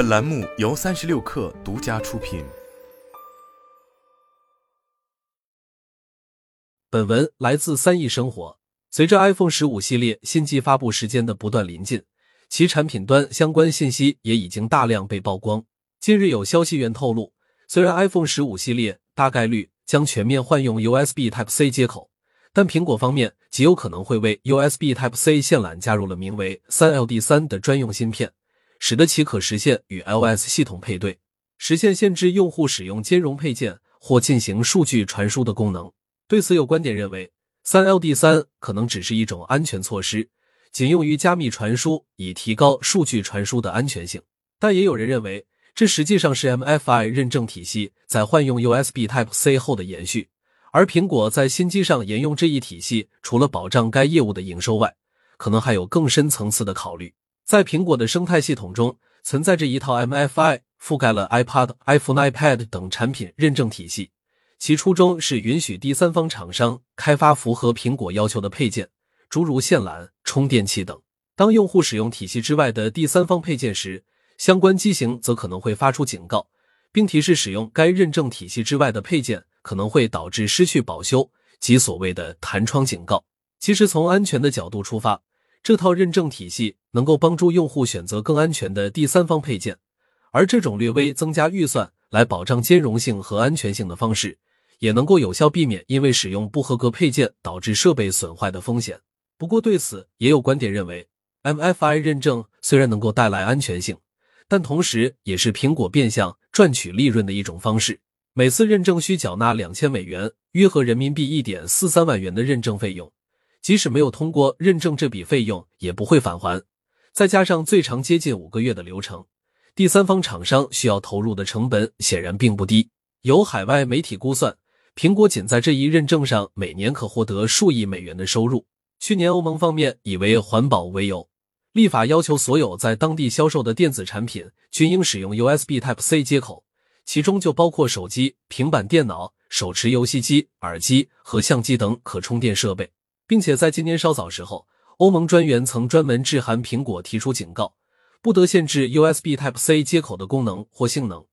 本栏目由三十六氪独家出品。本文来自三亿生活。随着 iPhone 十五系列新机发布时间的不断临近，其产品端相关信息也已经大量被曝光。近日有消息源透露，虽然 iPhone 十五系列大概率将全面换用 USB Type C 接口，但苹果方面极有可能会为 USB Type C 线缆加入了名为三 LD 三的专用芯片，使得其可实现与 iOS 系统配对，实现限制用户使用兼容配件或进行数据传输的功能。对此，有观点认为。三 LD 三可能只是一种安全措施，仅用于加密传输，以提高数据传输的安全性。但也有人认为，这实际上是 MFI 认证体系在换用 USB Type C 后的延续。而苹果在新机上沿用这一体系，除了保障该业务的营收外，可能还有更深层次的考虑。在苹果的生态系统中，存在着一套 MFI 覆盖了 iPad、iPhone、iPad 等产品认证体系。其初衷是允许第三方厂商开发符合苹果要求的配件，诸如线缆、充电器等。当用户使用体系之外的第三方配件时，相关机型则可能会发出警告，并提示使用该认证体系之外的配件可能会导致失去保修，即所谓的弹窗警告。其实，从安全的角度出发，这套认证体系能够帮助用户选择更安全的第三方配件，而这种略微增加预算来保障兼容性和安全性的方式。也能够有效避免因为使用不合格配件导致设备损坏的风险。不过，对此也有观点认为，MFI 认证虽然能够带来安全性，但同时也是苹果变相赚取利润的一种方式。每次认证需缴纳两千美元，约合人民币一点四三万元的认证费用，即使没有通过认证，这笔费用也不会返还。再加上最长接近五个月的流程，第三方厂商需要投入的成本显然并不低。有海外媒体估算。苹果仅在这一认证上每年可获得数亿美元的收入。去年，欧盟方面以为环保为由，立法要求所有在当地销售的电子产品均应使用 USB Type C 接口，其中就包括手机、平板电脑、手持游戏机、耳机和相机等可充电设备。并且在今年稍早时候，欧盟专员曾专门致函苹果，提出警告，不得限制 USB Type C 接口的功能或性能。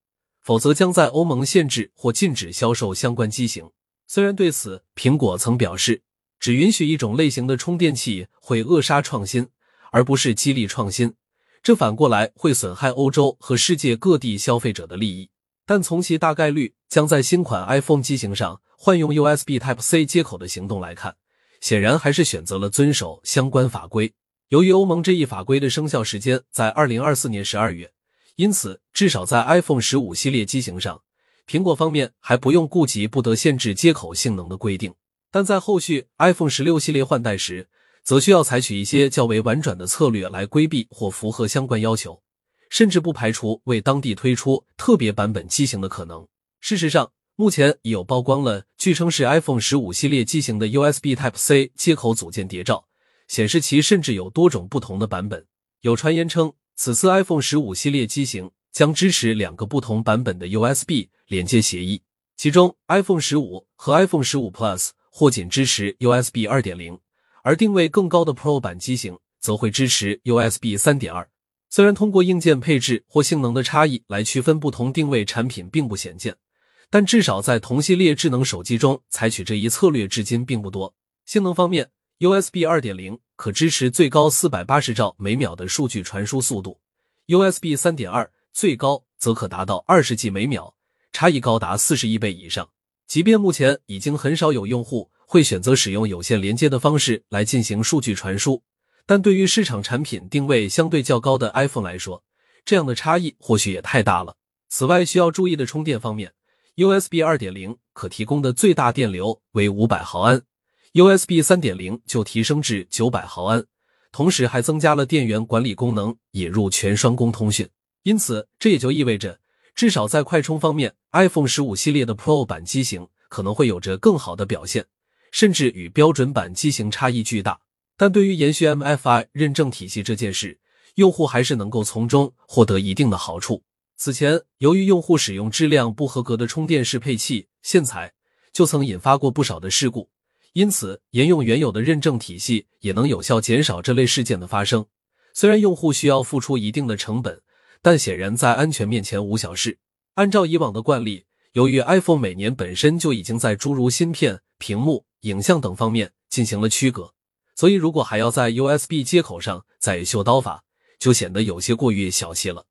否则将在欧盟限制或禁止销售相关机型。虽然对此，苹果曾表示，只允许一种类型的充电器会扼杀创新，而不是激励创新，这反过来会损害欧洲和世界各地消费者的利益。但从其大概率将在新款 iPhone 机型上换用 USB Type C 接口的行动来看，显然还是选择了遵守相关法规。由于欧盟这一法规的生效时间在二零二四年十二月。因此，至少在 iPhone 十五系列机型上，苹果方面还不用顾及不得限制接口性能的规定。但在后续 iPhone 十六系列换代时，则需要采取一些较为婉转的策略来规避或符合相关要求，甚至不排除为当地推出特别版本机型的可能。事实上，目前已有曝光了据称是 iPhone 十五系列机型的 USB Type C 接口组件谍照，显示其甚至有多种不同的版本。有传言称。此次 iPhone 十五系列机型将支持两个不同版本的 USB 连接协议，其中 iPhone 十五和 iPhone 十五 Plus 或仅支持 USB 二点零，而定位更高的 Pro 版机型则会支持 USB 三点二。虽然通过硬件配置或性能的差异来区分不同定位产品并不鲜见，但至少在同系列智能手机中采取这一策略至今并不多。性能方面，USB 二点零。可支持最高四百八十兆每秒的数据传输速度，USB 三点二最高则可达到二十 G 每秒，差异高达四十亿倍以上。即便目前已经很少有用户会选择使用有线连接的方式来进行数据传输，但对于市场产品定位相对较高的 iPhone 来说，这样的差异或许也太大了。此外，需要注意的充电方面，USB 二点零可提供的最大电流为五百毫安。USB 三点零就提升至九百毫安，同时还增加了电源管理功能，引入全双工通讯。因此，这也就意味着，至少在快充方面，iPhone 十五系列的 Pro 版机型可能会有着更好的表现，甚至与标准版机型差异巨大。但对于延续 MFI 认证体系这件事，用户还是能够从中获得一定的好处。此前，由于用户使用质量不合格的充电适配器线材，就曾引发过不少的事故。因此，沿用原有的认证体系也能有效减少这类事件的发生。虽然用户需要付出一定的成本，但显然在安全面前无小事。按照以往的惯例，由于 iPhone 每年本身就已经在诸如芯片、屏幕、影像等方面进行了区隔，所以如果还要在 USB 接口上再秀刀法，就显得有些过于小气了。